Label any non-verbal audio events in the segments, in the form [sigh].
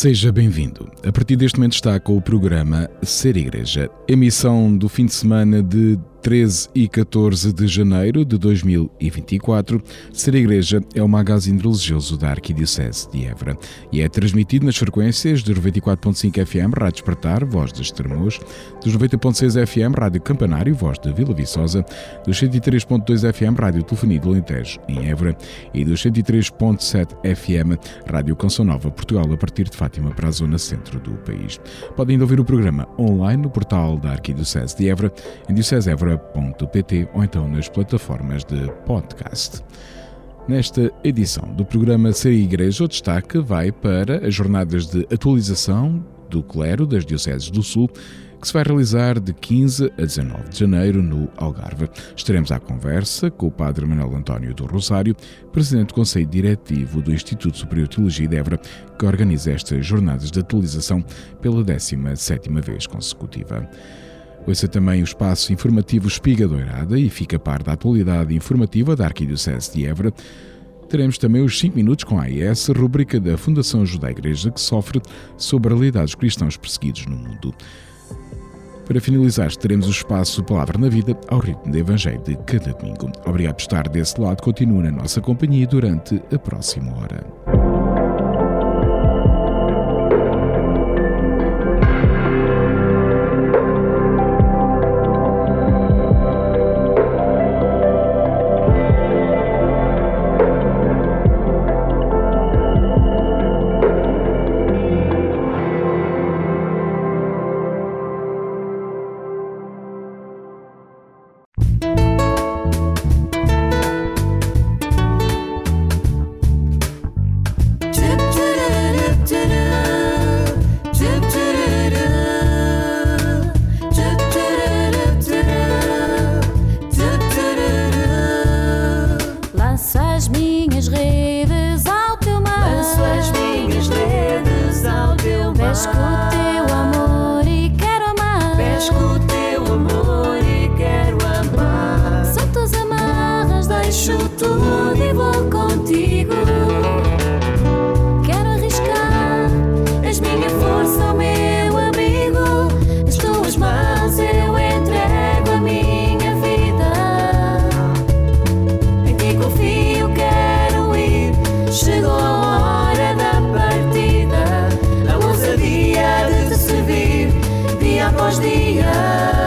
Seja bem-vindo. A partir deste momento está com o programa Ser Igreja, emissão do fim de semana de 13 e 14 de janeiro de 2024, Ser Igreja é o magazine religioso da Arquidiocese de Évora e é transmitido nas frequências dos 94.5 FM Rádio Despertar, voz de Estremoz, dos 90.6 FM Rádio Campanário, voz de Vila Viçosa, dos 103.2 FM Rádio Telefonia do Alentejo, em Évora, e dos 103.7 FM Rádio Canção Nova, Portugal, a partir de Fátima para a zona centro do país. Podem ainda ouvir o programa online no portal da Arquidiocese de Évora, em Diocese évora.pt ou então nas plataformas de podcast. Nesta edição do programa Ser Igreja, o destaque vai para as jornadas de atualização do clero das Dioceses do Sul, que se vai realizar de 15 a 19 de janeiro no Algarve. Estaremos à conversa com o Padre Manuel António do Rosário, Presidente do Conselho Diretivo do Instituto Superior de Teologia de Évora, que organiza estas jornadas de atualização pela 17ª vez consecutiva. Ouça também o espaço informativo Espiga Doirada e fica a par da atualidade informativa da Arquidiocese de Évora. Teremos também os 5 minutos com a AES, rubrica da Fundação à Igreja que sofre sobre a realidade dos cristãos perseguidos no mundo. Para finalizar, teremos o espaço Palavra na Vida ao ritmo do Evangelho de cada domingo. Obrigado por estar desse lado. Continue na nossa companhia durante a próxima hora. passamos dia.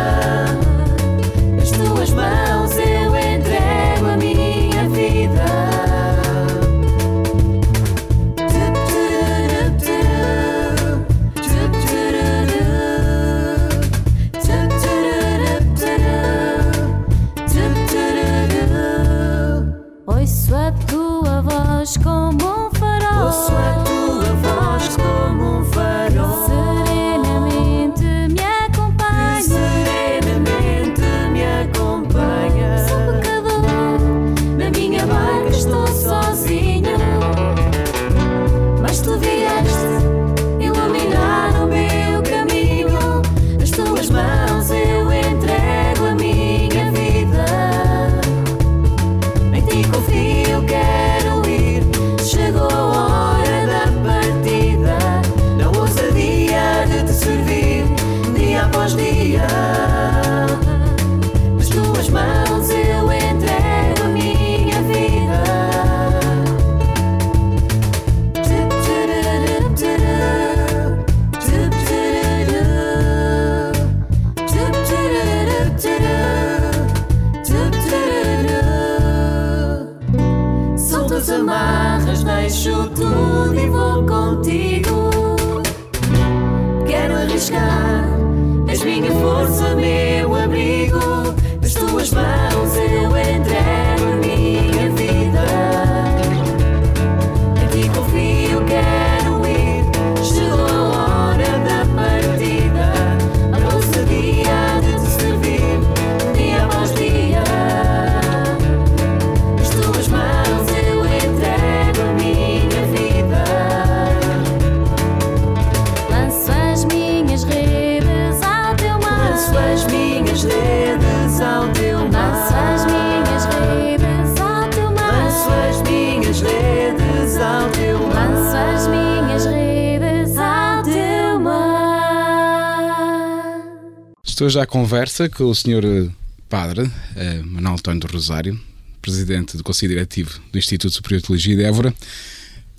Estou já à conversa com o senhor eh, padre eh, Manuel António do Rosário, presidente do Conselho Diretivo do Instituto Superior de Teologia de Évora.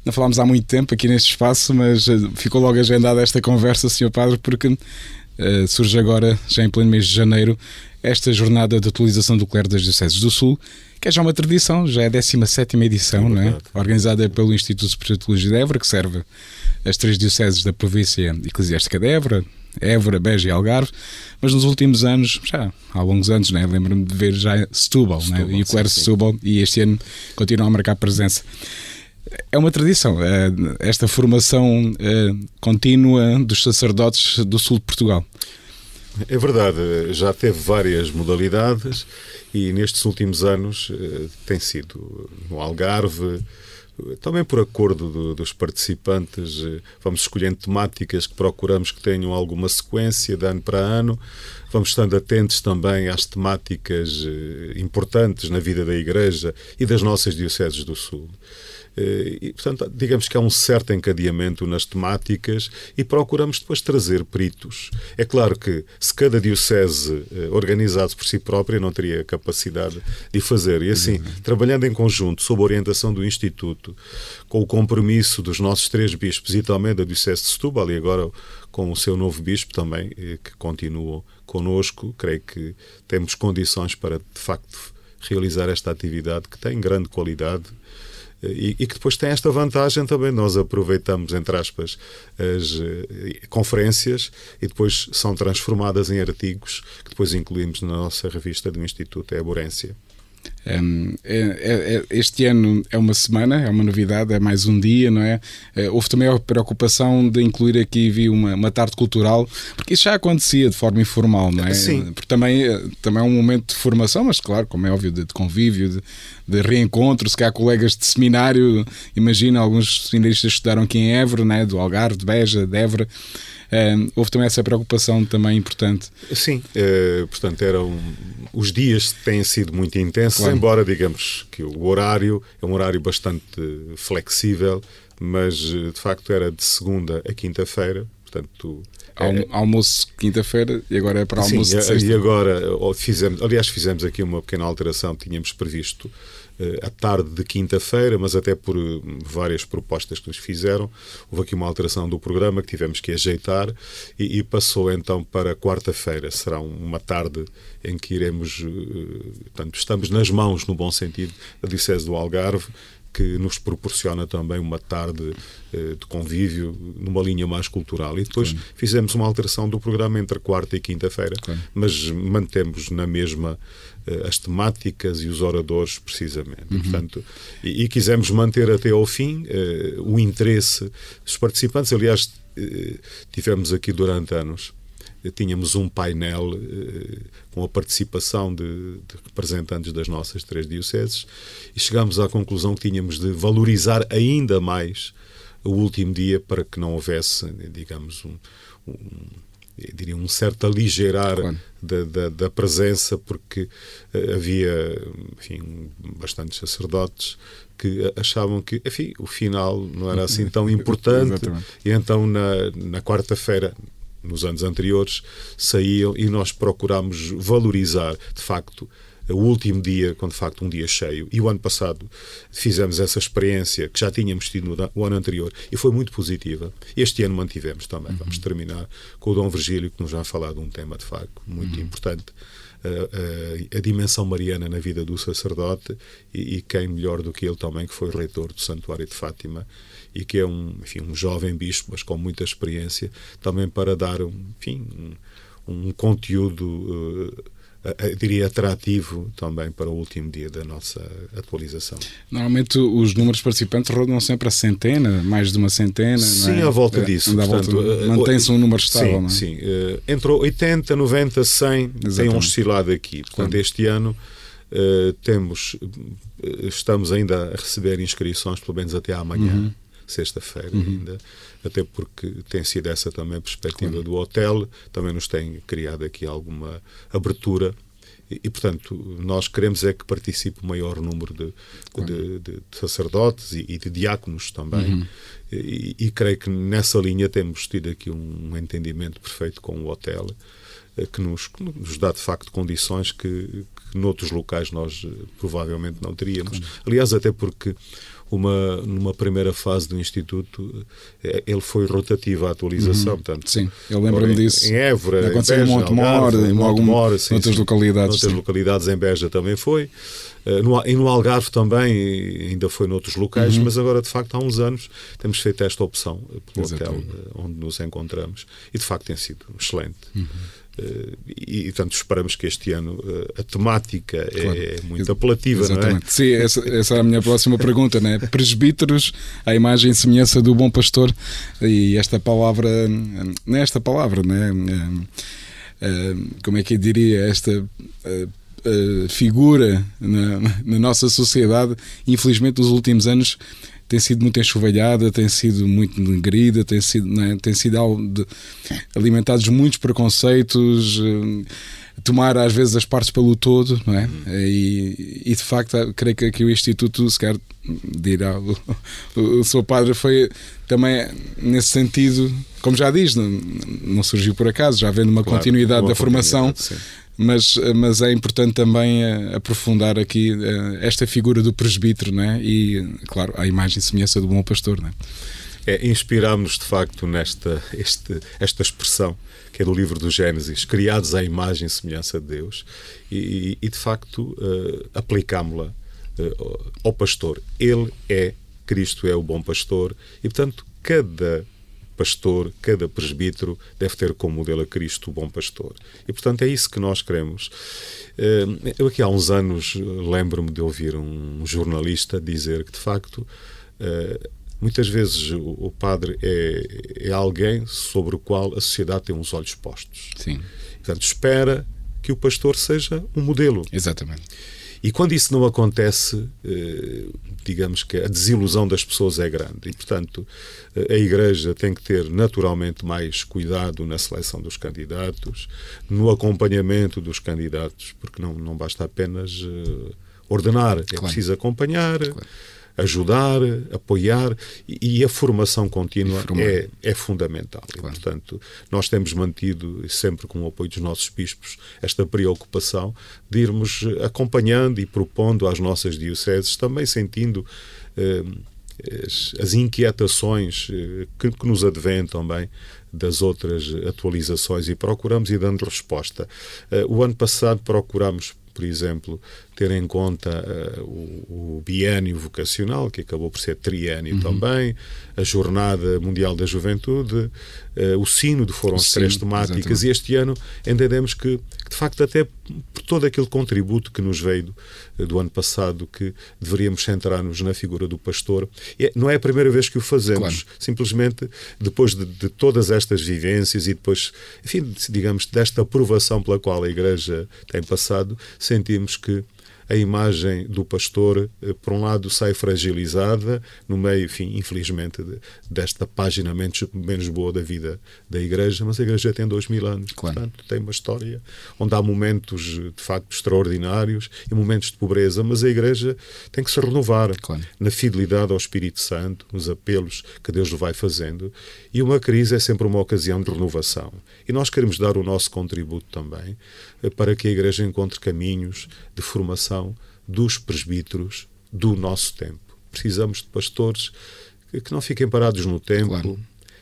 Não falámos há muito tempo aqui neste espaço, mas eh, ficou logo agendada esta conversa, senhor padre, porque uh, surge agora, já em pleno mês de janeiro, esta jornada de atualização do clero das Dioceses do Sul, que é já uma tradição, já é a 17 edição, não é? organizada pelo Instituto Superior de Teologia de Évora, que serve as três dioceses da província eclesiástica de Évora, Évora, Beja e Algarve, mas nos últimos anos, já há longos anos, né? lembro-me de ver já Setúbal, né? e o Clero Setúbal, e este ano continua a marcar presença. É uma tradição, eh, esta formação eh, contínua dos sacerdotes do sul de Portugal. É verdade, já teve várias modalidades e nestes últimos anos eh, tem sido no Algarve, também por acordo do, dos participantes, eh, vamos escolhendo temáticas que procuramos que tenham alguma sequência de ano para ano. Vamos estando atentos também às temáticas eh, importantes na vida da Igreja e das nossas dioceses do Sul. Eh, e, portanto, digamos que há um certo encadeamento nas temáticas e procuramos depois trazer peritos. É claro que se cada diocese eh, organizasse por si própria não teria capacidade de fazer. E assim, uhum. trabalhando em conjunto, sob a orientação do Instituto, com o compromisso dos nossos três bispos e também da Diocese de Setúbal e agora com o seu novo bispo também, eh, que continua connosco, creio que temos condições para, de facto, realizar esta atividade que tem grande qualidade e, e, que depois tem esta vantagem também. Nós aproveitamos, entre aspas, as uh, conferências e depois são transformadas em artigos que depois incluímos na nossa revista do Instituto Eborência. Um, é, é, é, este ano é uma semana, é uma novidade, é mais um dia, não é? Uh, houve também a preocupação de incluir aqui vi uma, uma tarde cultural, porque isso já acontecia de forma informal, não é? Sim. Porque também, eh, também é um momento de formação, mas claro, como é óbvio, de, de convívio, de, de, reencontro. Se cá colegas de seminário, imagina, alguns seminaristas estudaram aqui em Évora, não é? do Algarve, de Beja, de Évora houve também essa preocupação também importante. Sim, uh, portanto, eram os dias têm sido muito intensos, claro. embora digamos que o horário é um horário bastante flexível, mas eh, de facto era de segunda a quinta-feira, portanto é... almoço quinta-feira e agora é para almoço Sim, de sexta. E agora, fizemos, aliás, fizemos aqui uma pequena alteração, tínhamos previsto uh, a tarde de quinta-feira, mas até por uh, várias propostas que nos fizeram, houve aqui uma alteração do programa que tivemos que ajeitar e, e passou então para quarta-feira. Será uma tarde em que iremos, uh, portanto, estamos nas mãos, no bom sentido, da Diocese do Algarve, que nos proporciona também uma tarde eh, de convívio numa linha mais cultural. E depois claro. fizemos uma alteração do programa entre quarta e quinta-feira, claro. mas mantemos na mesma eh, as temáticas e os oradores, precisamente. Uhum. Portanto, e, e, quisemos manter até ao fim eh, o interesse dos participantes. Aliás, tivemos aqui durante anos tínhamos um painel eh, com a participação de, de, representantes das nossas três dioceses e chegámos à conclusão que tínhamos de valorizar ainda mais o último dia para que não houvesse, digamos, um, um diria um certo aligeirar claro. da, da, da, presença, porque uh, havia, enfim, bastantes sacerdotes que achavam que, enfim, o final não era assim tão [laughs] importante. e então, na, na quarta-feira, nos anos anteriores, saíam e nós procurámos valorizar, de facto, o último dia, quando de facto um dia cheio. E o ano passado fizemos essa experiência que já tínhamos tido no, o ano anterior e foi muito positiva. Este ano mantivemos também. Uhum. Vamos terminar com o Dom Virgílio, que nos já falou de um tema de facto muito uhum. importante. A, a, a, dimensão mariana na vida do sacerdote e, e, quem melhor do que ele também que foi reitor do Santuário de Fátima e que é um, enfim, um jovem bispo, mas com muita experiência, também para dar um, enfim, um, um conteúdo uh, diria, atrativo também para o último dia da nossa atualização. Normalmente os números participantes rodam sempre a centena, mais de uma centena. Sim, é? à volta é, disso. Uh, mantém-se um número estável, sim, não é? Sim, uh, entre 80, 90, 100 Exatamente. tem oscilado aqui. Portanto, este ano uh, temos, estamos ainda a receber inscrições, pelo menos até amanhã. Uhum sexta-feira uhum. ainda, até porque tem sido essa também a perspectiva claro. do hotel, também nos tem criado aqui alguma abertura e, e, portanto, nós queremos é que participe o maior número de, claro. de, de, de sacerdotes e, e, de diáconos também. Uhum. E, e, creio que nessa linha temos tido aqui um entendimento perfeito com o hotel que nos, que nos dá de facto condições que, que noutros locais nós provavelmente não teríamos. Aliás, até porque uma, numa primeira fase do Instituto, eh, ele foi rotativo à atualização. Uhum. Portanto, sim, eu lembro-me disso. Em Évora, aconteceu em Montemor, em Montemor, sim, outras sim, localidades. Outras localidades, em Beja também foi. Uh, no, e no Algarve também, ainda foi noutros locais, uhum. mas agora, de facto, há uns anos temos feito esta opção pelo Exatamente. hotel onde nos encontramos e, de facto, tem sido excelente. Uhum. Uh, e, portanto, esperamos que este ano uh, a temática é claro. é muito apelativa, Exatamente. não é? Sim, essa, essa é a minha próxima pergunta, né? Presbíteros, a imagem e semelhança do bom pastor, e esta palavra, nesta palavra, né? Uh, como é que eu diria? Esta figura na, na nossa sociedade, infelizmente, nos últimos anos tem sido muito enxovalhada, tem sido muito negrida, tem sido, é? tem sido de, alimentados muitos preconceitos, eh, tomar às vezes as partes pelo todo, não é? E, e de facto, creio que aqui o Instituto, se quer dirá, [laughs] o, o, o seu padre foi também nesse sentido, como já diz, não, não surgiu por acaso, já havendo uma claro, continuidade uma da formação. Sim mas, mas é importante também eh, aprofundar aqui eh, esta figura do presbítero né? e, claro, a imagem e semelhança do bom pastor. Né? É, Inspirámos-nos de facto nesta este, esta expressão que é do livro do Gênesis, criados à imagem e semelhança de Deus, e, e de facto uh, aplicámo-la uh, ao pastor. Ele é, Cristo é o bom pastor, e portanto cada pastor, cada presbítero deve ter como modelo a Cristo, o bom pastor. E, portanto, é isso que nós queremos. Eh, eu aqui há uns anos lembro-me de ouvir um jornalista dizer que, de facto, eh, muitas vezes o padre é, é alguém sobre o qual a sociedade tem os olhos postos. Sim. Portanto, espera que o pastor seja um modelo. Exatamente. E quando isso não acontece, eh, digamos que a desilusão das pessoas é grande. E, portanto, eh, a Igreja tem que ter naturalmente mais cuidado na seleção dos candidatos, no acompanhamento dos candidatos, porque não, não basta apenas eh, ordenar, é claro. preciso acompanhar. Claro ajudar, apoiar e, e a formação contínua é, é fundamental. Claro. E, portanto, nós temos mantido, sempre com o apoio dos nossos bispos, esta preocupação de irmos acompanhando e propondo às nossas dioceses, também sentindo. Eh, as, inquietações eh, que, que, nos advêm também das outras atualizações e procuramos ir dando resposta. Uh, o ano passado procuramos, por exemplo, ter em conta uh, o, o biênio vocacional, que acabou por ser triênio uhum. também, a Jornada Mundial da Juventude, uh, o Sínodo foram as três temáticas, exatamente. e este ano entendemos que, que, de facto, até por todo aquele contributo que nos veio do, eh, do ano passado, que deveríamos centrar-nos na figura do pastor. E é, não é a primeira vez que o fazemos, claro. simplesmente depois de, de, todas estas vivências e depois, enfim, digamos, desta aprovação pela qual a Igreja tem passado, sentimos que a imagem do pastor, eh, por um lado, sai fragilizada no meio, enfim, infelizmente, desta página menos, menos boa da vida da Igreja, mas a Igreja tem dois mil anos, claro. portanto, tem uma história onde há momentos, de facto, extraordinários e momentos de pobreza, mas a Igreja tem que se renovar claro. na fidelidade ao Espírito Santo, nos apelos que Deus lhe vai fazendo, e uma crise é sempre uma ocasião de renovação. E nós queremos dar o nosso contributo também eh, para que a Igreja encontre caminhos de formação dos presbíteros do nosso tempo. Precisamos de pastores que não fiquem parados no tempo, claro.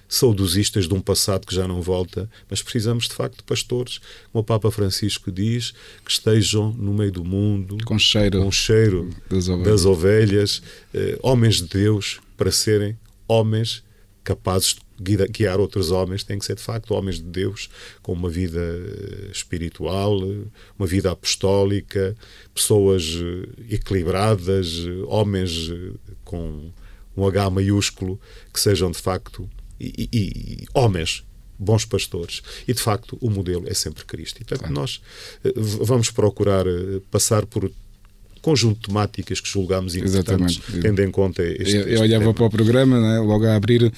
saudosistas de um passado que já não volta, mas precisamos de facto de pastores, como o Papa Francisco diz, que estejam no meio do mundo, com cheiro, com cheiro das ovelhas, das ovelhas eh, homens de Deus, para serem homens capazes de guiar outros homens, têm que ser de facto homens de Deus, com uma vida eh, espiritual, uma vida apostólica, pessoas eh, equilibradas, homens eh, com um H maiúsculo, que sejam de facto e, e, e homens bons pastores. E, de facto, o modelo é sempre Cristo. E, portanto, claro. nós vamos procurar passar por conjunto de temáticas que julgámos importantes, Exatamente. tendo em conta este, Eu, eu olhava tema. para o programa, né, logo a abrir,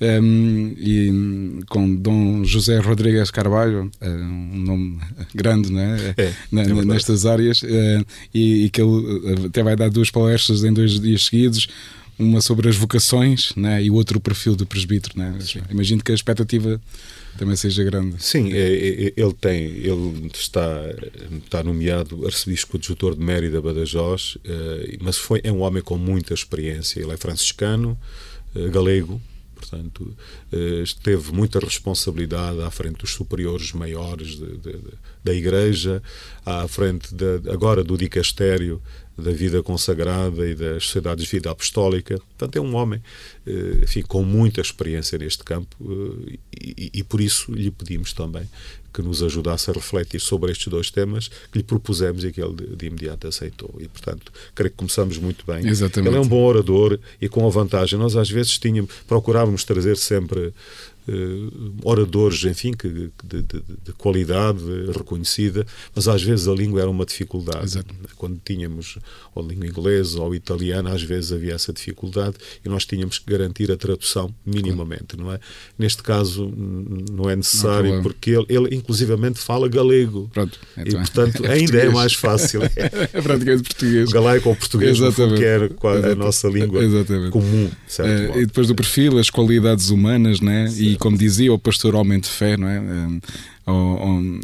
um, e com Dom José Rodrigues Carvalho, eh, um nome grande né, é, na, é nestas áreas, uh, e, e, que ele até vai dar duas palestras em dois dias seguidos, uma sobre as vocações né, e o outro o perfil do presbítero. Né? Imagino que a expectativa também seja grande. Sim, é, é, ele tem, ele está, está nomeado arcebispo adjutor de Mérida, Badajoz, eh, mas foi, é um homem com muita experiência. Ele é franciscano, eh, galego, portanto, eh, teve muita responsabilidade à frente dos superiores maiores de, de, de, da Igreja, à frente agora do dicastério da vida consagrada e das sociedades de vida apostólica. Portanto, é um homem eh, enfim, com muita experiência neste campo eh, e, e, por isso lhe pedimos também que nos ajudasse a refletir sobre estes dois temas que lhe propusemos e que ele de, de imediato aceitou. E, portanto, creio que começamos muito bem. Exatamente. Ele é um bom orador e com a vantagem, nós às vezes tínhamos, procurávamos trazer sempre oradores, enfim, que, de, de, de, qualidade reconhecida, mas às vezes a língua era uma dificuldade. Exato. Quando tínhamos ou língua inglesa ou italiana, às vezes havia essa dificuldade e nós tínhamos que garantir a tradução minimamente, não é? Neste caso não é necessário não porque ele, ele inclusivamente fala galego. Pronto, então, e portanto [laughs] é ainda é mais fácil. [laughs] é praticamente português. Galego ou português, que era a nossa língua Exatamente. comum. Certo, uh, e depois do perfil, as qualidades humanas, né? e como dizia o pastor Homem de Fé, não é? Um, ou, ou,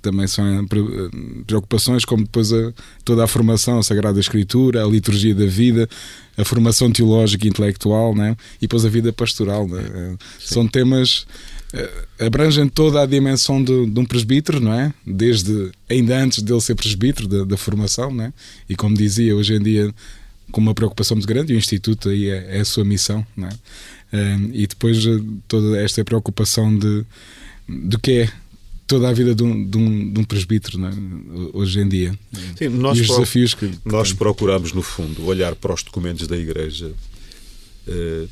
também são eh, preocupações como depois a, toda a formação, a Sagrada Escritura, a liturgia da vida, a formação teológica e intelectual, né? e depois a vida pastoral. Né? São temas abrangem toda a dimensão de, de, um presbítero, não é? Desde ainda antes dele ser presbítero da, da formação, né? E como dizia, hoje em dia com uma preocupação muito grande, e o Instituto aí é, é a sua missão, não é? E depois eh, toda esta preocupação de, de que é toda a vida de um, de um, de um presbítero é? hoje em dia. Sim, nós, os desafios que, nós procuramos, no fundo, olhar para os documentos da Igreja, uh,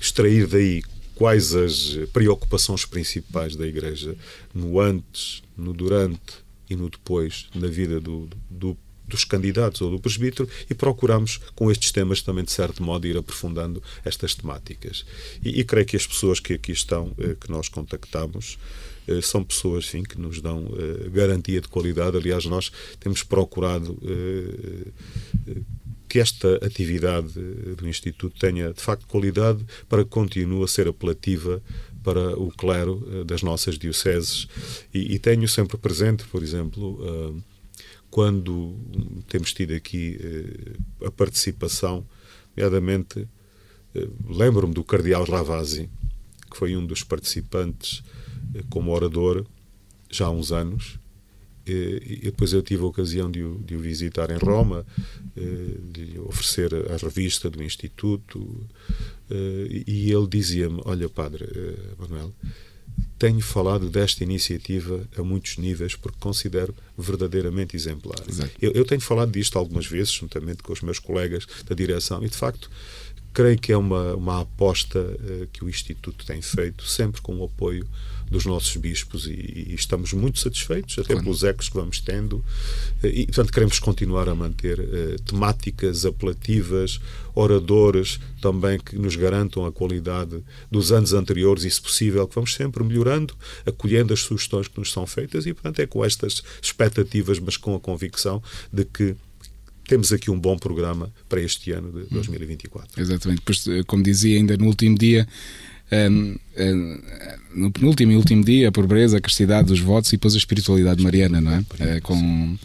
extrair daí quais as preocupações principais da Igreja no antes, no durante e no depois na vida do, do dos candidatos ou do presbítero e procuramos, com estes temas, também, de certo modo, ir aprofundando estas temáticas. E, e creio que as pessoas que aqui estão, eh, que nós contactamos, eh, são pessoas sim, que nos dão eh, garantia de qualidade. Aliás, nós temos procurado que esta atividade do Instituto tenha, de facto, qualidade para que continue a ser apelativa para o clero das nossas dioceses. E, e tenho sempre presente, por exemplo, quando temos tido aqui eh, a participação, nomeadamente, eh, lembro-me do Cardeal Ravasi, que foi um dos participantes eh, como orador já há uns anos, e depois eu tive a ocasião de o, de o visitar em Roma, de oferecer a revista do Instituto, e ele dizia-me: Olha, Padre Manuel, tenho falado desta iniciativa a muitos níveis porque considero verdadeiramente exemplar. Eu, eu, tenho falado disto algumas vezes, juntamente com os meus colegas da direção, e de facto creio que é uma, uma aposta uh, que o Instituto tem feito, sempre com o apoio dos nossos bispos, e, e estamos muito satisfeitos, até claro. pelos ecos que vamos tendo, uh, e portanto queremos continuar a manter uh, temáticas apelativas, oradores também que nos garantam a qualidade dos anos anteriores e, se possível, que vamos sempre melhorando, acolhendo as sugestões que nos são feitas, e portanto é com estas expectativas, mas com a convicção de que temos aqui um bom programa para este ano de 2024. Hum. Exatamente. Depois, eh, como dizia ainda no último dia, um, um, no penúltimo e último dia, a pobreza, a castidade dos votos e depois a espiritualidade mariana, não é? é com,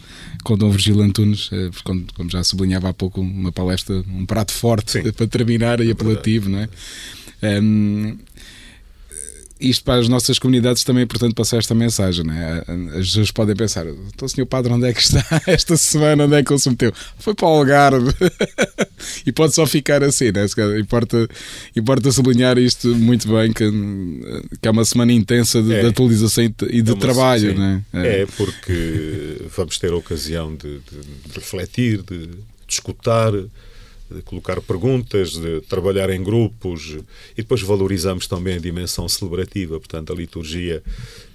com Dom Virgílio Antunes, eh, como, já sublinhava há pouco, uma palestra, um prato forte Sim. [laughs] para terminar e apelativo, não é? Um, isto para as nossas comunidades também é importante passar esta mensagem. Né? As pessoas podem pensar: então, senhor Padre, onde é que está [laughs] esta semana? Onde é que ele se meteu? Foi para o Algarve. [laughs] e pode só ficar assim. Né? Importa, importa sublinhar isto muito bem: que, que é uma semana intensa de, é. de atualização e de, é trabalho. Né? É. é. porque vamos ter a ocasião de, de, de refletir, de, de escutar de colocar perguntas, de trabalhar em grupos e depois valorizamos também a dimensão celebrativa, portanto, a liturgia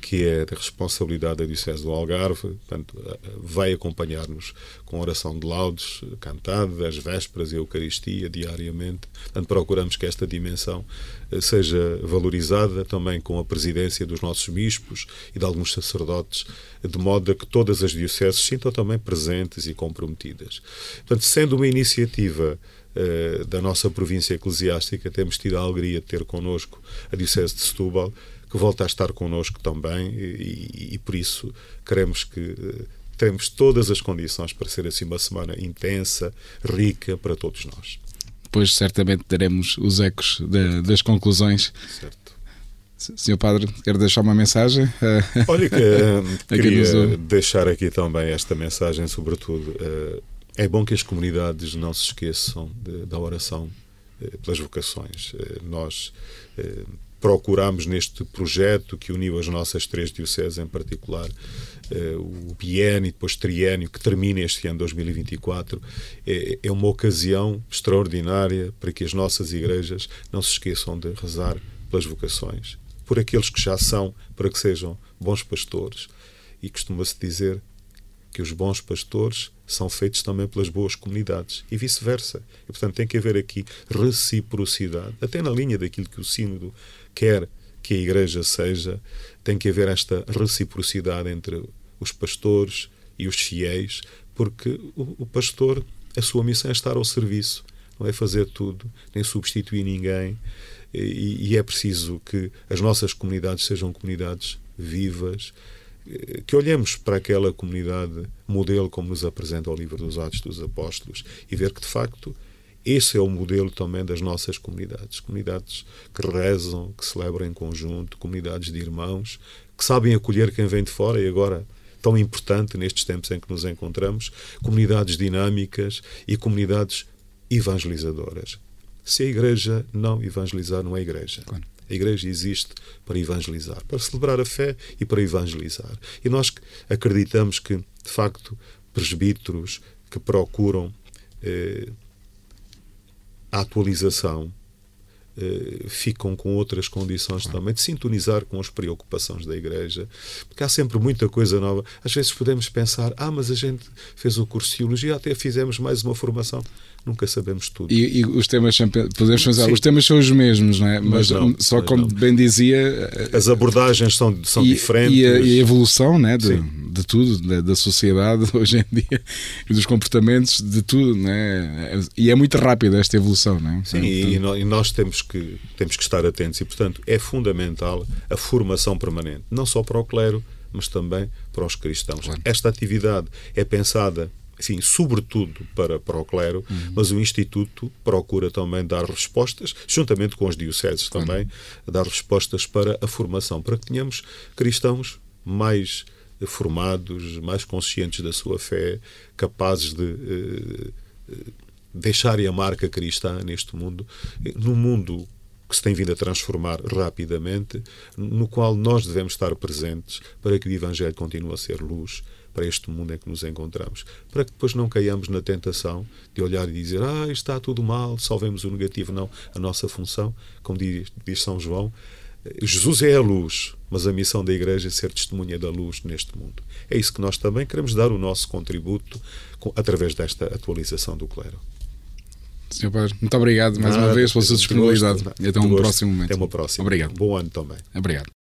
que é da responsabilidade da Diocese do Algarve, portanto, vai acompanhar-nos com oração de laudes cantada, as vésperas e a Eucaristia diariamente. Portanto, procuramos que esta dimensão eh, seja valorizada também com a presidência dos nossos bispos e de alguns sacerdotes, de modo a que todas as dioceses se sintam também presentes e comprometidas. Portanto, sendo uma iniciativa uh, da nossa província eclesiástica, temos tido a alegria de ter connosco a Diocese de Setúbal, que volta a estar connosco também e, e, e por isso queremos que temos todas as condições para ser assim uma semana intensa, rica para todos nós. Depois certamente teremos os ecos de, das conclusões. Certo. Senhor Padre, quer deixar uma mensagem? [laughs] Olha, que, uh, queria deixar aqui também esta mensagem, sobretudo. Uh, é bom que as comunidades não se esqueçam de, da oração pelas vocações. nós procuramos neste projeto que uniu as nossas três dioceses, em particular o biênio e depois triênio, que termina este ano 2024, é, é uma ocasião extraordinária para que as nossas igrejas não se esqueçam de rezar pelas vocações por aqueles que já são, para que sejam bons pastores. E costuma-se dizer que os bons pastores são feitos também pelas boas comunidades e vice-versa. E, portanto, tem que haver aqui reciprocidade, até na linha daquilo que o Sínodo quer que a Igreja seja, tem que haver esta reciprocidade entre os pastores e os fiéis, porque o, o pastor, a sua missão é estar ao serviço, não é fazer tudo, nem substituir ninguém, e, e é preciso que as nossas comunidades sejam comunidades vivas, eh, que olhemos para aquela comunidade modelo como nos apresenta o livro dos Atos dos Apóstolos e ver que de facto esse é o modelo também das nossas comunidades. Comunidades que rezam, que celebram em conjunto, comunidades de irmãos, que sabem acolher quem vem de fora e agora tão importante nestes tempos em que nos encontramos, comunidades dinâmicas e comunidades evangelizadoras. Se a Igreja não evangelizar, não é Igreja. Claro. A Igreja existe para evangelizar, para celebrar a fé e para evangelizar. E nós acreditamos que, de facto, presbíteros que procuram eh, a atualização eh, ficam com outras condições também de sintonizar com as preocupações da Igreja, porque há sempre muita coisa nova. Às vezes podemos pensar, ah, mas a gente fez o curso de Teologia, até fizemos mais uma formação nunca sabemos tudo. E, e os temas podemos pensar, os temas são os mesmos, não é? Mas, mas não, só mas como não. bem dizia, as abordagens são, são e, diferentes. E a, e a evolução né, de, de tudo, da, da, sociedade [laughs] hoje em dia, e dos comportamentos, de tudo, não é? E é muito rápida esta evolução, não é? Sim, então, e nós temos que, temos que estar atentos e, portanto, é fundamental a formação permanente, não só para o clero, mas também para os cristãos. Claro. Esta atividade é pensada enfim, sobretudo para, para o clero, uhum. mas o Instituto procura também dar respostas, juntamente com os dioceses também, uhum. dar respostas para a formação, para que tenhamos cristãos mais formados, mais conscientes da sua fé, capazes de uh, deixarem a marca cristã neste mundo, num mundo que se tem vindo a transformar rapidamente, no qual nós devemos estar presentes para que o Evangelho continue a ser luz para este mundo em que nos encontramos, para que depois não caiamos na tentação de olhar e dizer ah, está tudo mal, só vemos o negativo. Não, a nossa função, como diz, diz São João, Jesus é a luz, mas a missão da Igreja é ser testemunha da luz neste mundo. É isso que nós também queremos dar o nosso contributo através desta atualização do clero. Senhor Padre, muito obrigado mais uma vez pela sua disponibilidade. e até um próximo momento. Até uma próxima. Obrigado. Bom ano também. Obrigado.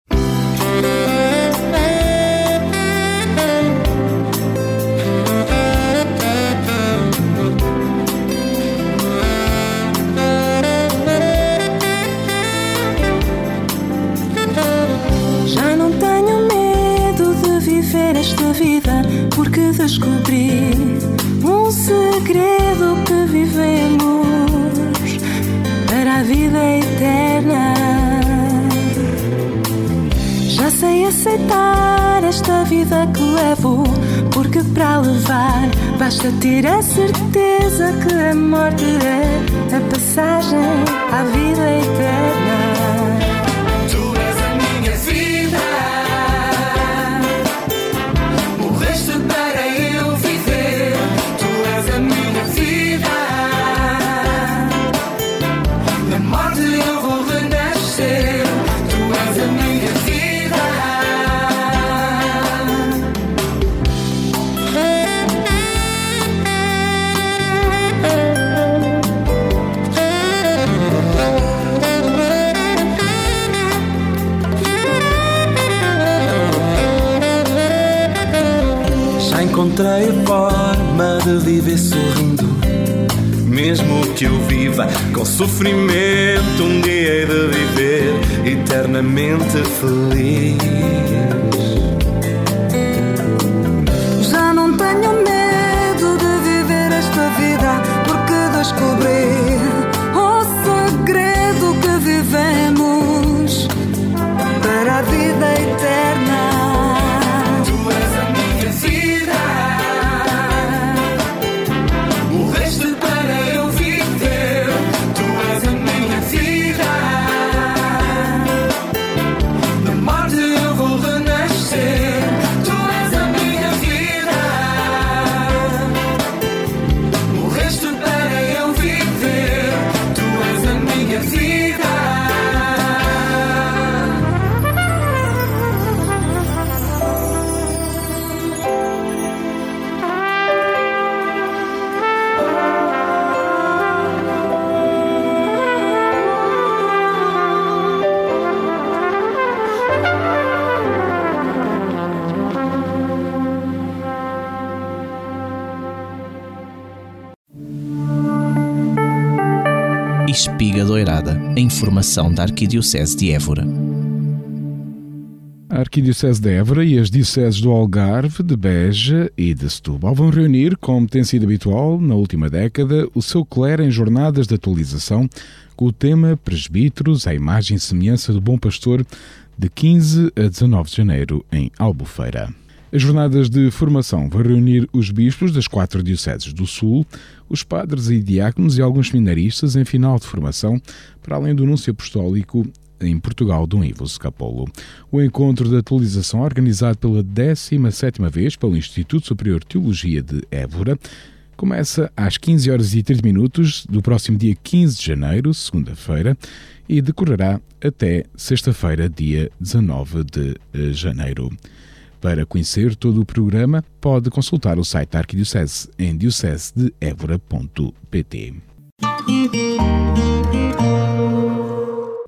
Aceitar esta vida que levo, porque para levar basta ter a certeza que a morte é a passagem à vida eterna. Encontrei a forma de viver sorrindo, mesmo que eu viva com sofrimento, um dia hei de viver eternamente feliz. Espiga Doirada, a informação da Arquidiocese de Évora. A Arquidiocese de Évora e as dioceses do Algarve, de Beja e de Setúbal vão reunir, como tem sido habitual na última década, o seu clero em jornadas de atualização com o tema Presbíteros, a imagem e semelhança do Bom Pastor, de 15 a 19 de janeiro, em Albufeira. As jornadas de formação vão reunir os bispos das quatro dioceses do Sul, os padres e diáconos e alguns seminaristas em final de formação, para além do anúncio apostólico em Portugal, Dom Ivo Scapolo. O encontro de atualização, organizado pela 17ª vez pelo Instituto Superior de Teologia de Évora, começa às 15 horas e 30 minutos do próximo dia 15 de janeiro, segunda-feira, e decorrerá até sexta-feira, dia 19 de janeiro. Para conhecer todo o programa, pode consultar o site da Arquidiocese em diocesedeevora.pt.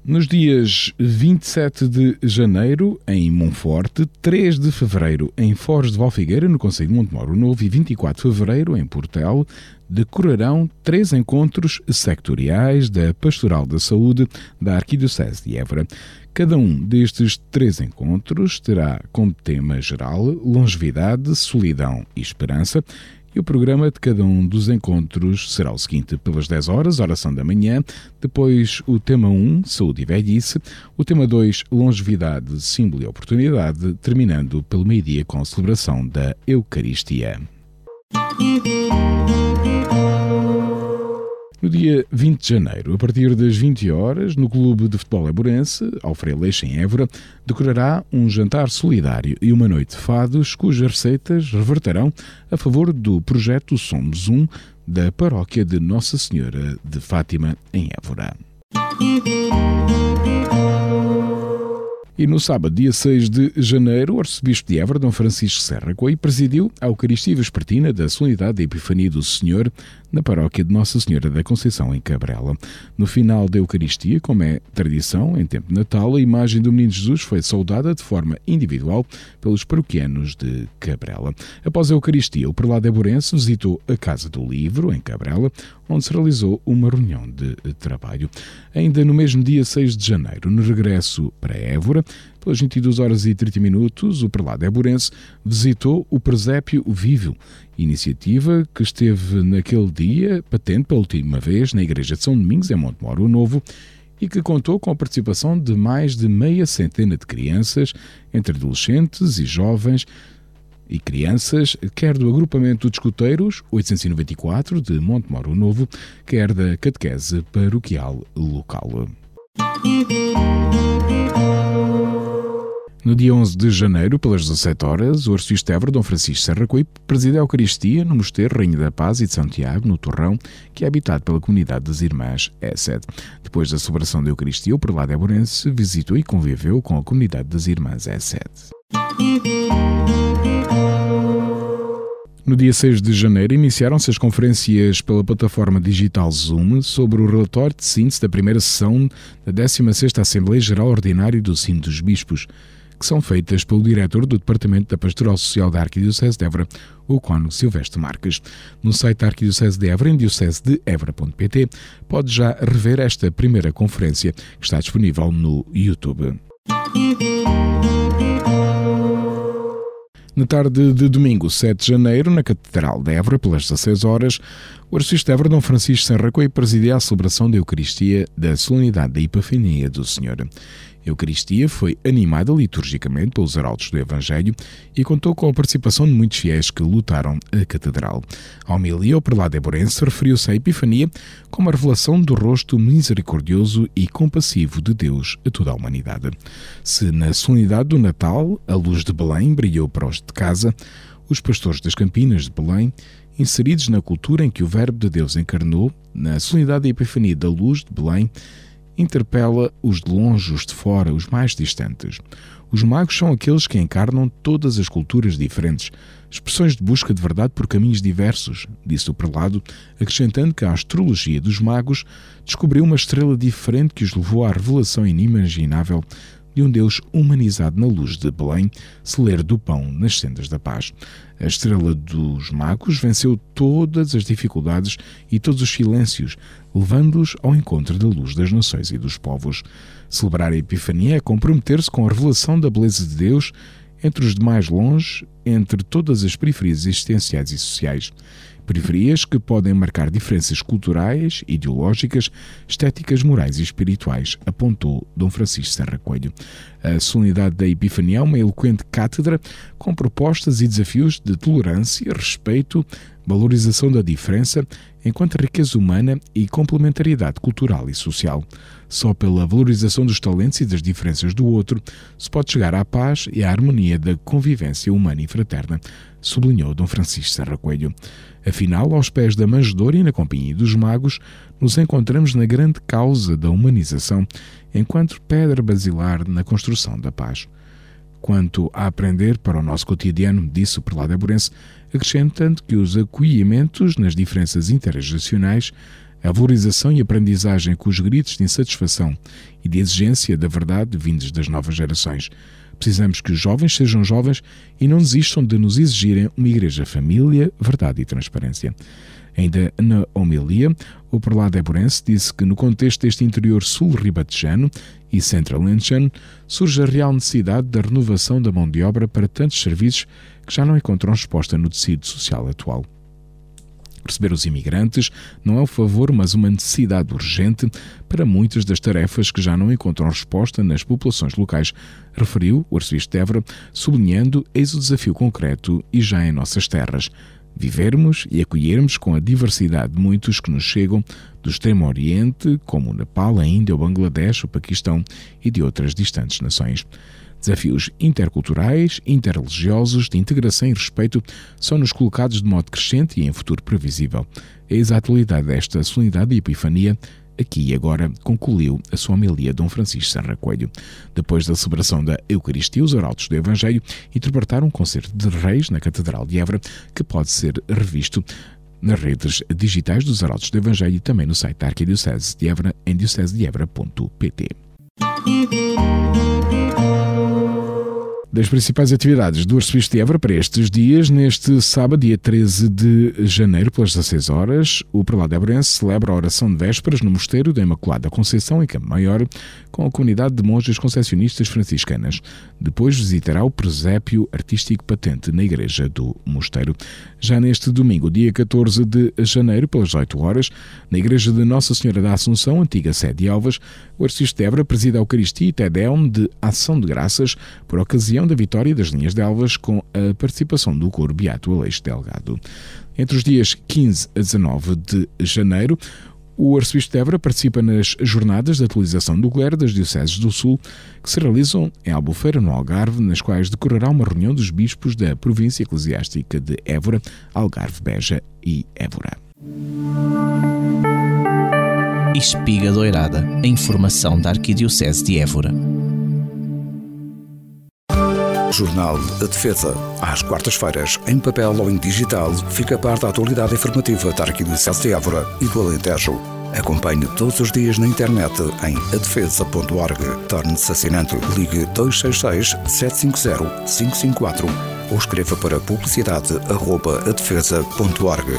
Nos dias 27 de janeiro, em Monforte, 3 de fevereiro, em Foz de Valfigueira, no Conselho de Montemoro Novo, e 24 de fevereiro, em Portel, decorarão três encontros sectoriais da Pastoral da Saúde da Arquidiocese de Évora. Cada um destes três encontros terá como tema geral longevidade, solidão e esperança. E o programa de cada um dos encontros será o seguinte: pelas 10 horas, oração da manhã, depois o tema 1, saúde e velhice, o tema 2, longevidade, símbolo e oportunidade, terminando pelo meio-dia com a celebração da Eucaristia. No dia 20 de janeiro, a partir das 20 horas, no Clube de Futebol Eburense, Alfredo Leixe, em Évora, decorará um jantar solidário e uma noite de fados, cujas receitas reverterão a favor do projeto Somos Um da paróquia de Nossa Senhora de Fátima, em Évora. E no sábado, dia 6 de janeiro, o arcebispo de Évora, Dom Francisco Serra Coi, presidiu a Eucaristia Vespertina da Solenidade da Epifania do Senhor na paróquia de Nossa Senhora da Conceição, em Cabrela. No final da Eucaristia, como é tradição, em tempo de Natal, a imagem do Menino Jesus foi saudada de forma individual pelos paroquianos de Cabrela. Após a Eucaristia, o prelado Eburense visitou a Casa do Livro, em Cabrela, onde se realizou uma reunião de trabalho. Ainda no mesmo dia 6 de janeiro, no regresso para Évora, pelas 22 horas e 30 minutos, o prelado Eburense visitou o Presépio Vivo, iniciativa que esteve naquele dia patente pela última vez na Igreja de São Domingos, em Montemoro Novo, e que contou com a participação de mais de meia centena de crianças, entre adolescentes e jovens, e crianças, quer do agrupamento de escuteiros 894 de Montemoro Novo, quer da catequese paroquial local. No dia 11 de janeiro, pelas 17 horas, o arcebispo Évora, Dom Francisco Serra Coip, preside a Eucaristia no Mosteiro Rainha da Paz e de Santiago, no Torrão, que é habitado pela comunidade das Irmãs Essed. Depois da celebração da Eucaristia, o prelado Éborense visitou e conviveu com a comunidade das Irmãs Essed. No dia 6 de janeiro, iniciaram-se as conferências pela plataforma digital Zoom sobre o relatório de síntese da primeira sessão da 16ª Assembleia Geral Ordinária do Sino dos Bispos, que são feitas pelo diretor do Departamento da Pastoral Social da Arquidiocese de Évora, o Cônego Silvestre Marques. No site da Arquidiocese de Évora, em diocesedeevra.pt, pode já rever esta primeira conferência que está disponível no YouTube. Na tarde de domingo, 7 de janeiro, na Catedral de Évora, pelas 16 horas, o arcebispo de Évora, Dom Francisco Sanracoi, presidia a celebração da Eucaristia da Solenidade da Epifania do Senhor. Eucaristia foi animada liturgicamente pelos arautos do Evangelho e contou com a participação de muitos fiéis que lutaram a Catedral. A homilia, o prelado Eborense referiu-se à Epifania como a revelação do rosto misericordioso e compassivo de Deus a toda a humanidade. Se na solenidade do Natal a luz de Belém brilhou para os de casa, os pastores das Campinas de Belém inseridos na cultura em que o Verbo de Deus encarnou, na solenidade da Epifania da Luz de Belém, interpela os de longe, os de fora, os mais distantes. Os magos são aqueles que encarnam todas as culturas diferentes, expressões de busca de verdade por caminhos diversos, disse o prelado, acrescentando que a astrologia dos magos descobriu uma estrela diferente que os levou à revelação inimaginável de um Deus humanizado na luz de Belém, celeiro do pão nas sendas da paz. A estrela dos magos venceu todas as dificuldades e todos os silêncios, levando-os ao encontro da luz das nações e dos povos. Celebrar a Epifania é comprometer-se com a revelação da beleza de Deus entre os de mais longe, entre todas as periferias existenciais e sociais periferias que podem marcar diferenças culturais, ideológicas, estéticas, morais e espirituais, apontou Dom Francisco Serra Coelho. A solenidade da Epifania é uma eloquente cátedra com propostas e desafios de tolerância, respeito, valorização da diferença, enquanto riqueza humana e complementariedade cultural e social. Só pela valorização dos talentos e das diferenças do outro se pode chegar à paz e à harmonia da convivência humana e fraterna, sublinhou Dom Francisco Serra Coelho. Afinal, aos pés da manjedoura e na companhia dos magos, nos encontramos na grande causa da humanização, enquanto pedra basilar na construção da paz. Quanto a aprender para o nosso cotidiano, disse o prelado Aburense, acrescentando que os acolhimentos nas diferenças intergeracionais, a valorização e aprendizagem com os gritos de insatisfação e de exigência da verdade vindos das novas gerações, Precisamos que os jovens sejam jovens e não desistam de nos exigirem uma igreja família, verdade e transparência. Ainda na homilia, o prelado Eburense disse que no contexto deste interior sul-ribatejano e central-lentejano surge a real necessidade da renovação da mão de obra para tantos serviços que já não encontram resposta no tecido social atual. Receber os imigrantes não é um favor, mas uma necessidade urgente para muitas das tarefas que já não encontram resposta nas populações locais, referiu o arcebispo de Évora, sublinhando eis o desafio concreto e já em nossas terras. Vivermos e acolhermos com a diversidade de muitos que nos chegam do Extremo Oriente, como o Nepal, a Índia, o Bangladesh, o Paquistão e de outras distantes nações. Desafios interculturais, interreligiosos, de integração e respeito são-nos colocados de modo crescente e em futuro previsível. Eis a atualidade desta solenidade e epifania aqui e agora concluiu a sua homilia Dom Francisco Serra Coelho. Depois da celebração da Eucaristia, os arautos do Evangelho interpretaram um concerto de reis na Catedral de Évora, que pode ser revisto nas redes digitais dos arautos do Evangelho e também no site da Arquidiocese de Évora em diocesedeevra.pt das principais atividades do Arcebispo de Évora para estes dias, neste sábado, dia 13 de janeiro, pelas 16 horas, o prelado Évrense celebra a oração de vésperas no Mosteiro da Imaculada Conceição, em Campo Maior, com a comunidade de monjas concessionistas franciscanas. Depois visitará o presépio artístico patente na Igreja do Mosteiro. Já neste domingo, dia 14 de janeiro, pelas 8 horas, na Igreja de Nossa Senhora da Assunção, antiga sede de Alvas, o Arcebispo de Évora presida a Eucaristia e Tedeum de Ação de Graças por ocasião da vitória das linhas de Elvas com a participação do coro Beato Aleixo Delgado. Entre os dias 15 a 19 de janeiro, o arcebispo de Évora participa nas jornadas de atualização do clero das Dioceses do Sul, que se realizam em Albufeira, no Algarve, nas quais decorrerá uma reunião dos bispos da província eclesiástica de Évora, Algarve, Beja e Évora. Espiga Doirada, a informação da Arquidiocese de Évora. Jornal A Defesa. Às quartas-feiras, em papel ou em digital, fica a par da atualidade informativa da Arquidiocese de Évora e do Alentejo. Acompanhe todos os dias na internet em adefesa.org. Torne-se assinante. Ligue 266 750 554 ou escreva para publicidade.adefesa.org.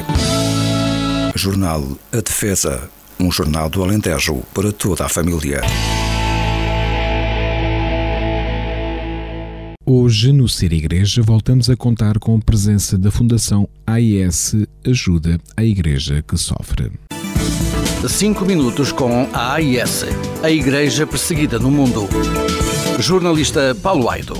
Jornal A Defesa. Um jornal do Alentejo para toda a família. Hoje, no Ser Igreja, voltamos a contar com a presença da Fundação AIS Ajuda à Igreja que Sofre. 5 minutos com a AIS, a Igreja Perseguida no Mundo. Jornalista Paulo Aido.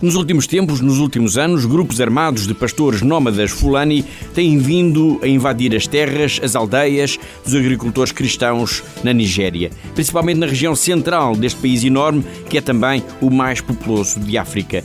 Nos últimos tempos, nos últimos anos, grupos armados de pastores nómadas fulani têm vindo a invadir as terras, as aldeias dos agricultores cristãos na Nigéria, principalmente na região central deste país enorme, que é também o mais populoso de África.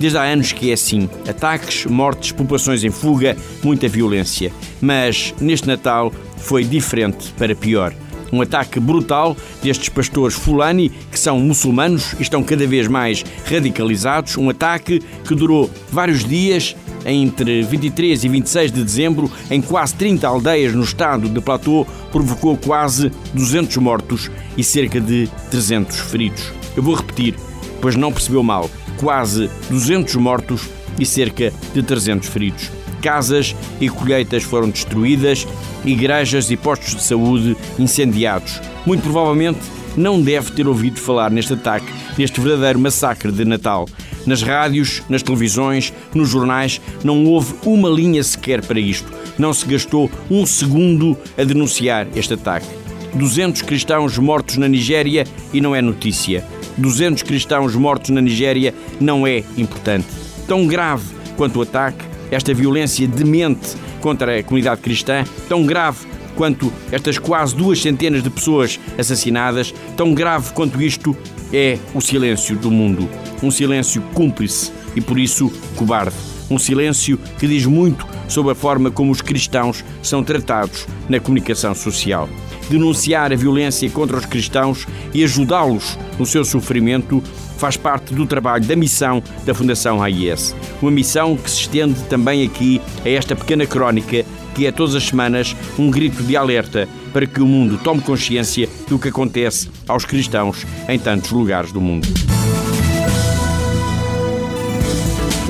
Desde há anos que é assim: ataques, mortes, populações em fuga, muita violência. Mas neste Natal foi diferente para pior um ataque brutal destes pastores fulani, que são muçulmanos e estão cada vez mais radicalizados. Um ataque que durou vários dias, entre 23 e 26 de dezembro, em quase 30 aldeias no estado de Plateau, provocou quase 200 mortos e cerca de 300 feridos. Eu vou repetir, pois não percebeu mal: quase 200 mortos e cerca de 300 feridos casas e colheitas foram destruídas, igrejas e postos de saúde incendiados. Muito provavelmente não deve ter ouvido falar neste ataque, neste verdadeiro massacre de Natal. Nas rádios, nas televisões, nos jornais, não houve uma linha sequer para isto. Não se gastou um segundo a denunciar este ataque. 200 cristãos mortos na Nigéria e não é notícia. 200 cristãos mortos na Nigéria não é importante. Tão grave quanto o ataque esta violência demente contra a comunidade cristã, tão grave quanto estas quase duas centenas de pessoas assassinadas, tão grave quanto isto é o silêncio do mundo. Um silêncio cúmplice e por isso cobarde. Um silêncio que diz muito sobre a forma como os cristãos são tratados na comunicação social. Denunciar a violência contra os cristãos e ajudá-los no seu sofrimento faz parte do trabalho da missão da Fundação AIS. Uma missão que se estende também aqui a esta pequena crónica que é todas as semanas um grito de alerta para que o mundo tome consciência do que acontece aos cristãos em tantos lugares do mundo.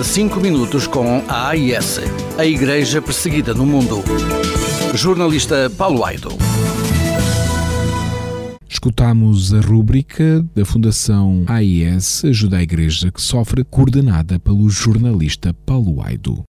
Cinco minutos com a AIS, a Igreja Perseguida no Mundo. Jornalista Paulo Aido. Escutamos a rúbrica da Fundação AIS Ajuda a Igreja que Sofre, coordenada pelo jornalista Paulo Aido.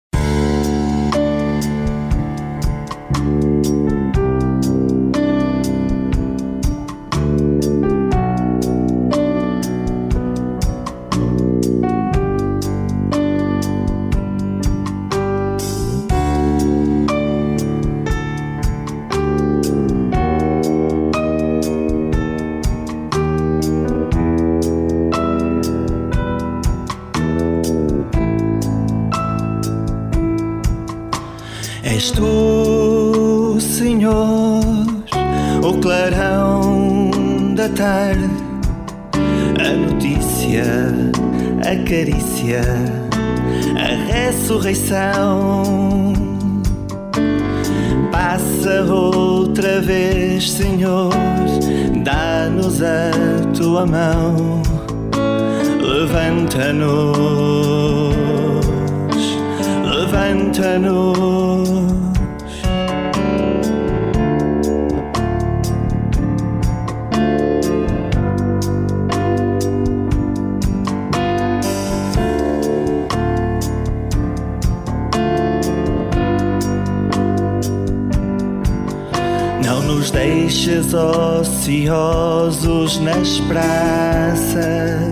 Deixes ociosos nas praças,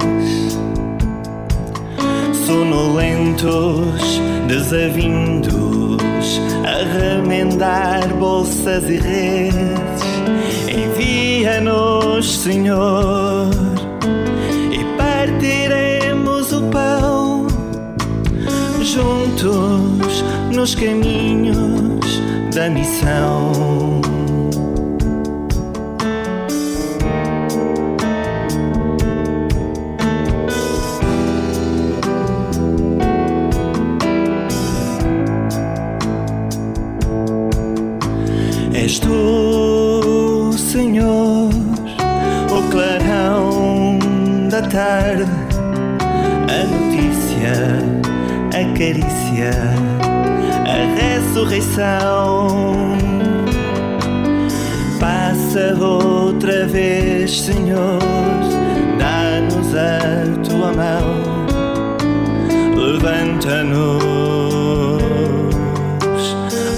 sonolentos, desavindos, a remendar bolsas e redes. Envia-nos, Senhor, e partiremos o pão juntos nos caminhos da missão. Tarde, a notícia, a carícia, a ressurreição. Passa outra vez, Senhor, dá-nos a tua mão, levanta-nos,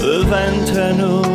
levanta-nos.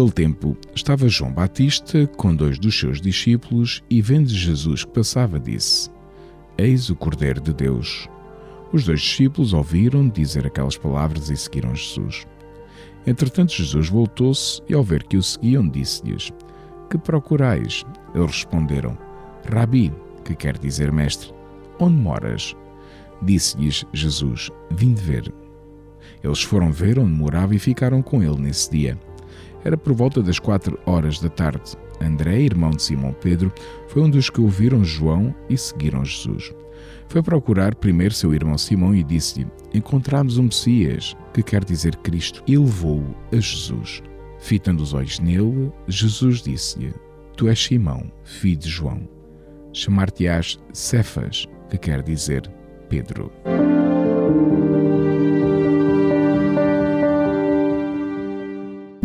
Naquele tempo estava João Batista com dois dos seus discípulos e, vendo Jesus que passava, disse: Eis o Cordeiro de Deus. Os dois discípulos ouviram dizer aquelas palavras e seguiram Jesus. Entretanto, Jesus voltou-se e, ao ver que o seguiam, disse-lhes: Que procurais? Eles responderam: Rabi, que quer dizer mestre, onde moras? Disse-lhes Jesus: Vinde ver. Eles foram ver onde morava e ficaram com ele nesse dia. Era por volta das quatro horas da tarde. André, irmão de Simão Pedro, foi um dos que ouviram João e seguiram Jesus. Foi procurar primeiro seu irmão Simão e disse-lhe: Encontramos um Messias, que quer dizer Cristo, e levou-o a Jesus. Fitando os olhos nele, Jesus disse-lhe: Tu és Simão, filho de João. Chamar-te-ás Cefas, que quer dizer Pedro.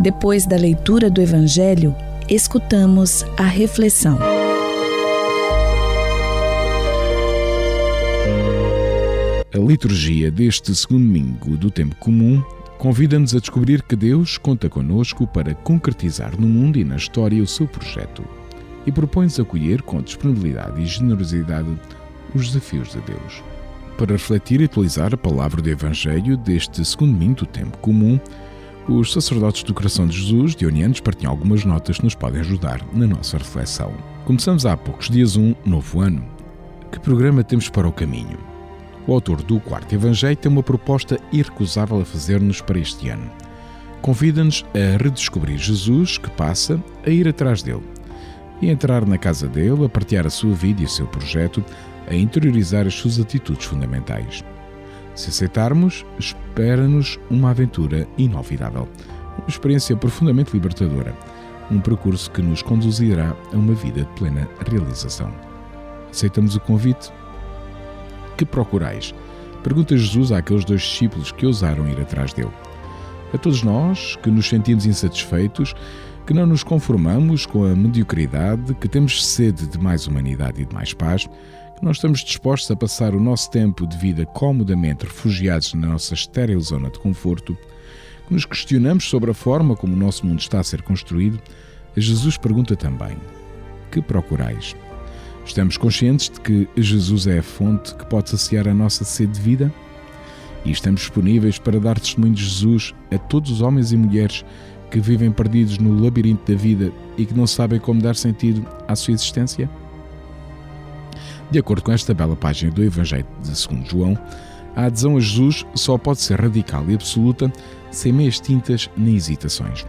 Depois da leitura do Evangelho, escutamos a reflexão. A liturgia deste segundo domingo do tempo comum convida-nos a descobrir que Deus conta conosco para concretizar no mundo e na história o seu projeto e propõe-nos acolher com disponibilidade e generosidade os desafios de Deus. Para refletir e atualizar a palavra do Evangelho deste segundo domingo do tempo comum, os sacerdotes do Coração de Jesus, dionianos, partilham algumas notas que nos podem ajudar na nossa reflexão. Começamos há poucos dias um novo ano. Que programa temos para o caminho? O autor do quarto Evangelho tem uma proposta irrecusável a fazer-nos para este ano. Convida-nos a redescobrir Jesus que passa a ir atrás dele e entrar na casa dele, a partilhar a sua vida e o seu projeto, a interiorizar as suas atitudes fundamentais. Se aceitarmos, espera-nos uma aventura inovidável, uma experiência profundamente libertadora, um percurso que nos conduzirá a uma vida de plena realização. Aceitamos o convite? Que procurais? Pergunta Jesus àqueles dois discípulos que ousaram ir atrás dele. A todos nós que nos sentimos insatisfeitos, que não nos conformamos com a mediocridade, que temos sede de mais humanidade e de mais paz, não estamos dispostos a passar o nosso tempo de vida comodamente refugiados na nossa estéril zona de conforto, que nos questionamos sobre a forma como o nosso mundo está a ser construído, Jesus pergunta também: Que procurais? Estamos conscientes de que Jesus é a fonte que pode saciar a nossa sede de vida? E estamos disponíveis para dar testemunho de Jesus a todos os homens e mulheres que vivem perdidos no labirinto da vida e que não sabem como dar sentido à sua existência? De acordo com esta bela página do Evangelho de 2 João, a adesão a Jesus só pode ser radical e absoluta sem meias tintas nem hesitações.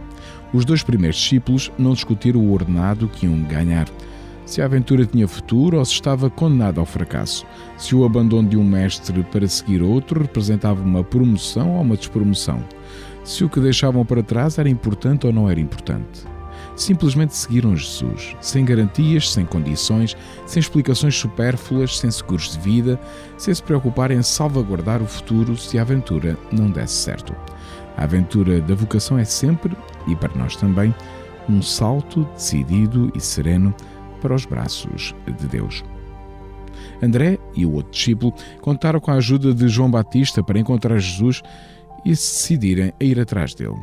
Os dois primeiros discípulos não discutiram o ordenado que iam ganhar, se a aventura tinha futuro ou se estava condenada ao fracasso, se o abandono de um mestre para seguir outro representava uma promoção ou uma despromoção, se o que deixavam para trás era importante ou não era importante, simplesmente seguiram Jesus, sem garantias, sem condições, sem explicações supérfluas, sem seguros de vida, sem se preocuparem em salvaguardar o futuro se a aventura não desse certo. A aventura da vocação é sempre, e para nós também, um salto decidido e sereno para os braços de Deus. André e o outro discípulo contaram com a ajuda de João Batista para encontrar Jesus e se decidirem a ir atrás dele.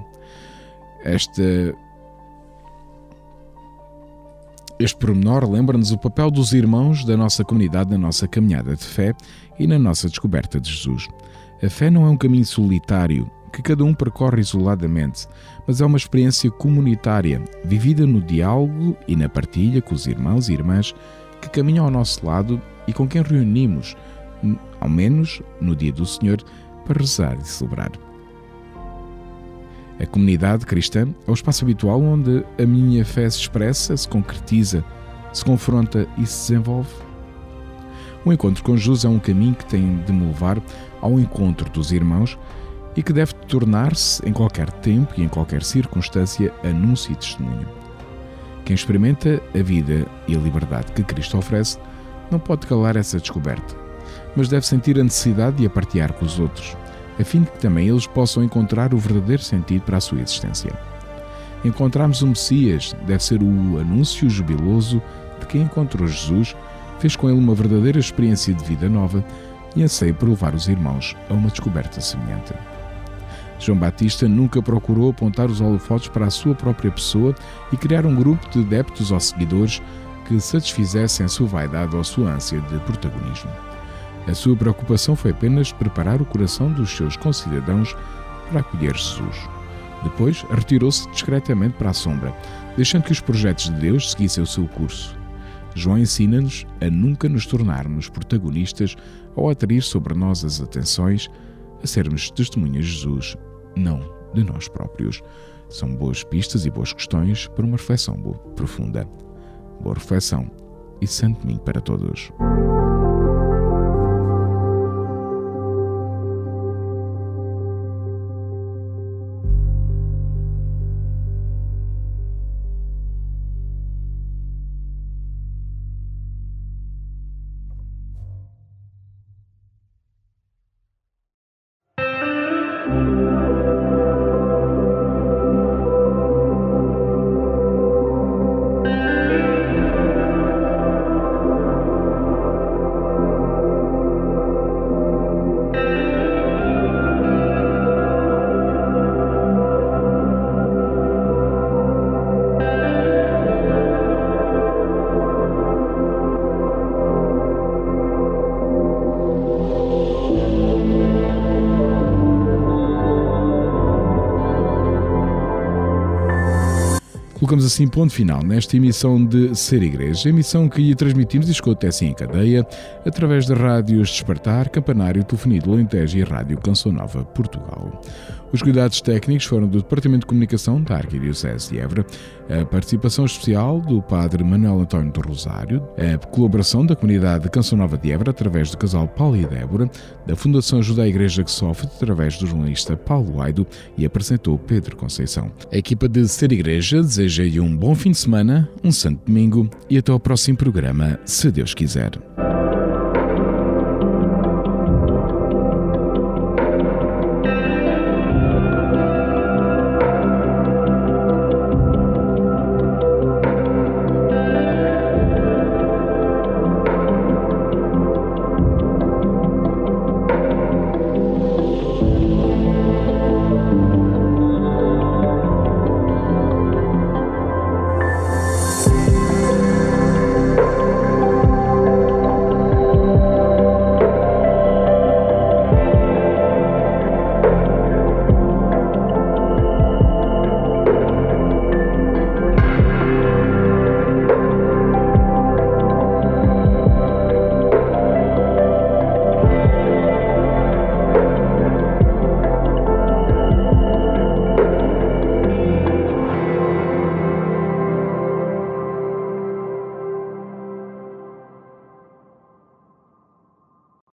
Esta este pormenor lembra-nos o papel dos irmãos da nossa comunidade na nossa caminhada de fé e na nossa descoberta de Jesus. A fé não é um caminho solitário que cada um percorre isoladamente, mas é uma experiência comunitária, vivida no diálogo e na partilha com os irmãos e irmãs que caminham ao nosso lado e com quem reunimos, ao menos no dia do Senhor, para rezar e celebrar. A comunidade cristã é o espaço habitual onde a minha fé se expressa, se concretiza, se confronta e se desenvolve. O encontro com Jesus é um caminho que tem de me levar ao encontro dos irmãos e que deve tornar-se, em qualquer tempo e em qualquer circunstância, anúncio e testemunho. Quem experimenta a vida e a liberdade que Cristo oferece não pode calar essa descoberta, mas deve sentir a necessidade de a partilhar com os outros a fim de que também eles possam encontrar o verdadeiro sentido para a sua existência. Encontrarmos o Messias deve ser o anúncio jubiloso de quem encontrou Jesus, fez com ele uma verdadeira experiência de vida nova e anseia por levar os irmãos a uma descoberta semelhante. João Batista nunca procurou apontar os holofotes para a sua própria pessoa e criar um grupo de adeptos ou seguidores que satisfizessem a sua vaidade ou a sua ânsia de protagonismo. A sua preocupação foi apenas preparar o coração dos seus concidadãos para acolher Jesus. Depois, retirou-se discretamente para a sombra, deixando que os projetos de Deus seguissem o seu curso. João ensina-nos a nunca nos tornarmos protagonistas ou atrair sobre nós as atenções, a sermos testemunhas de Jesus, não de nós próprios. São boas pistas e boas questões para uma reflexão profunda. Boa reflexão e santo domingo para todos. Colocamos assim ponto final nesta emissão de Ser Igreja, emissão que transmitimos e escuta assim em cadeia, através de rádios Despertar, Campanário, Telefonia do Alentejo e Rádio Canção Nova Portugal. Os cuidados técnicos foram do Departamento de Comunicação da Arquidiocese de Évora, a participação especial do Padre Manuel António do Rosário, a colaboração da comunidade de Canção Nova de Évora através do casal Paulo e Débora, da Fundação Ajuda à Igreja que Sofre através do jornalista Paulo Aido e apresentou Pedro Conceição. A equipa de Ser Igreja deseja desejo um bom fim de semana, um santo domingo e até ao próximo programa, se Deus quiser.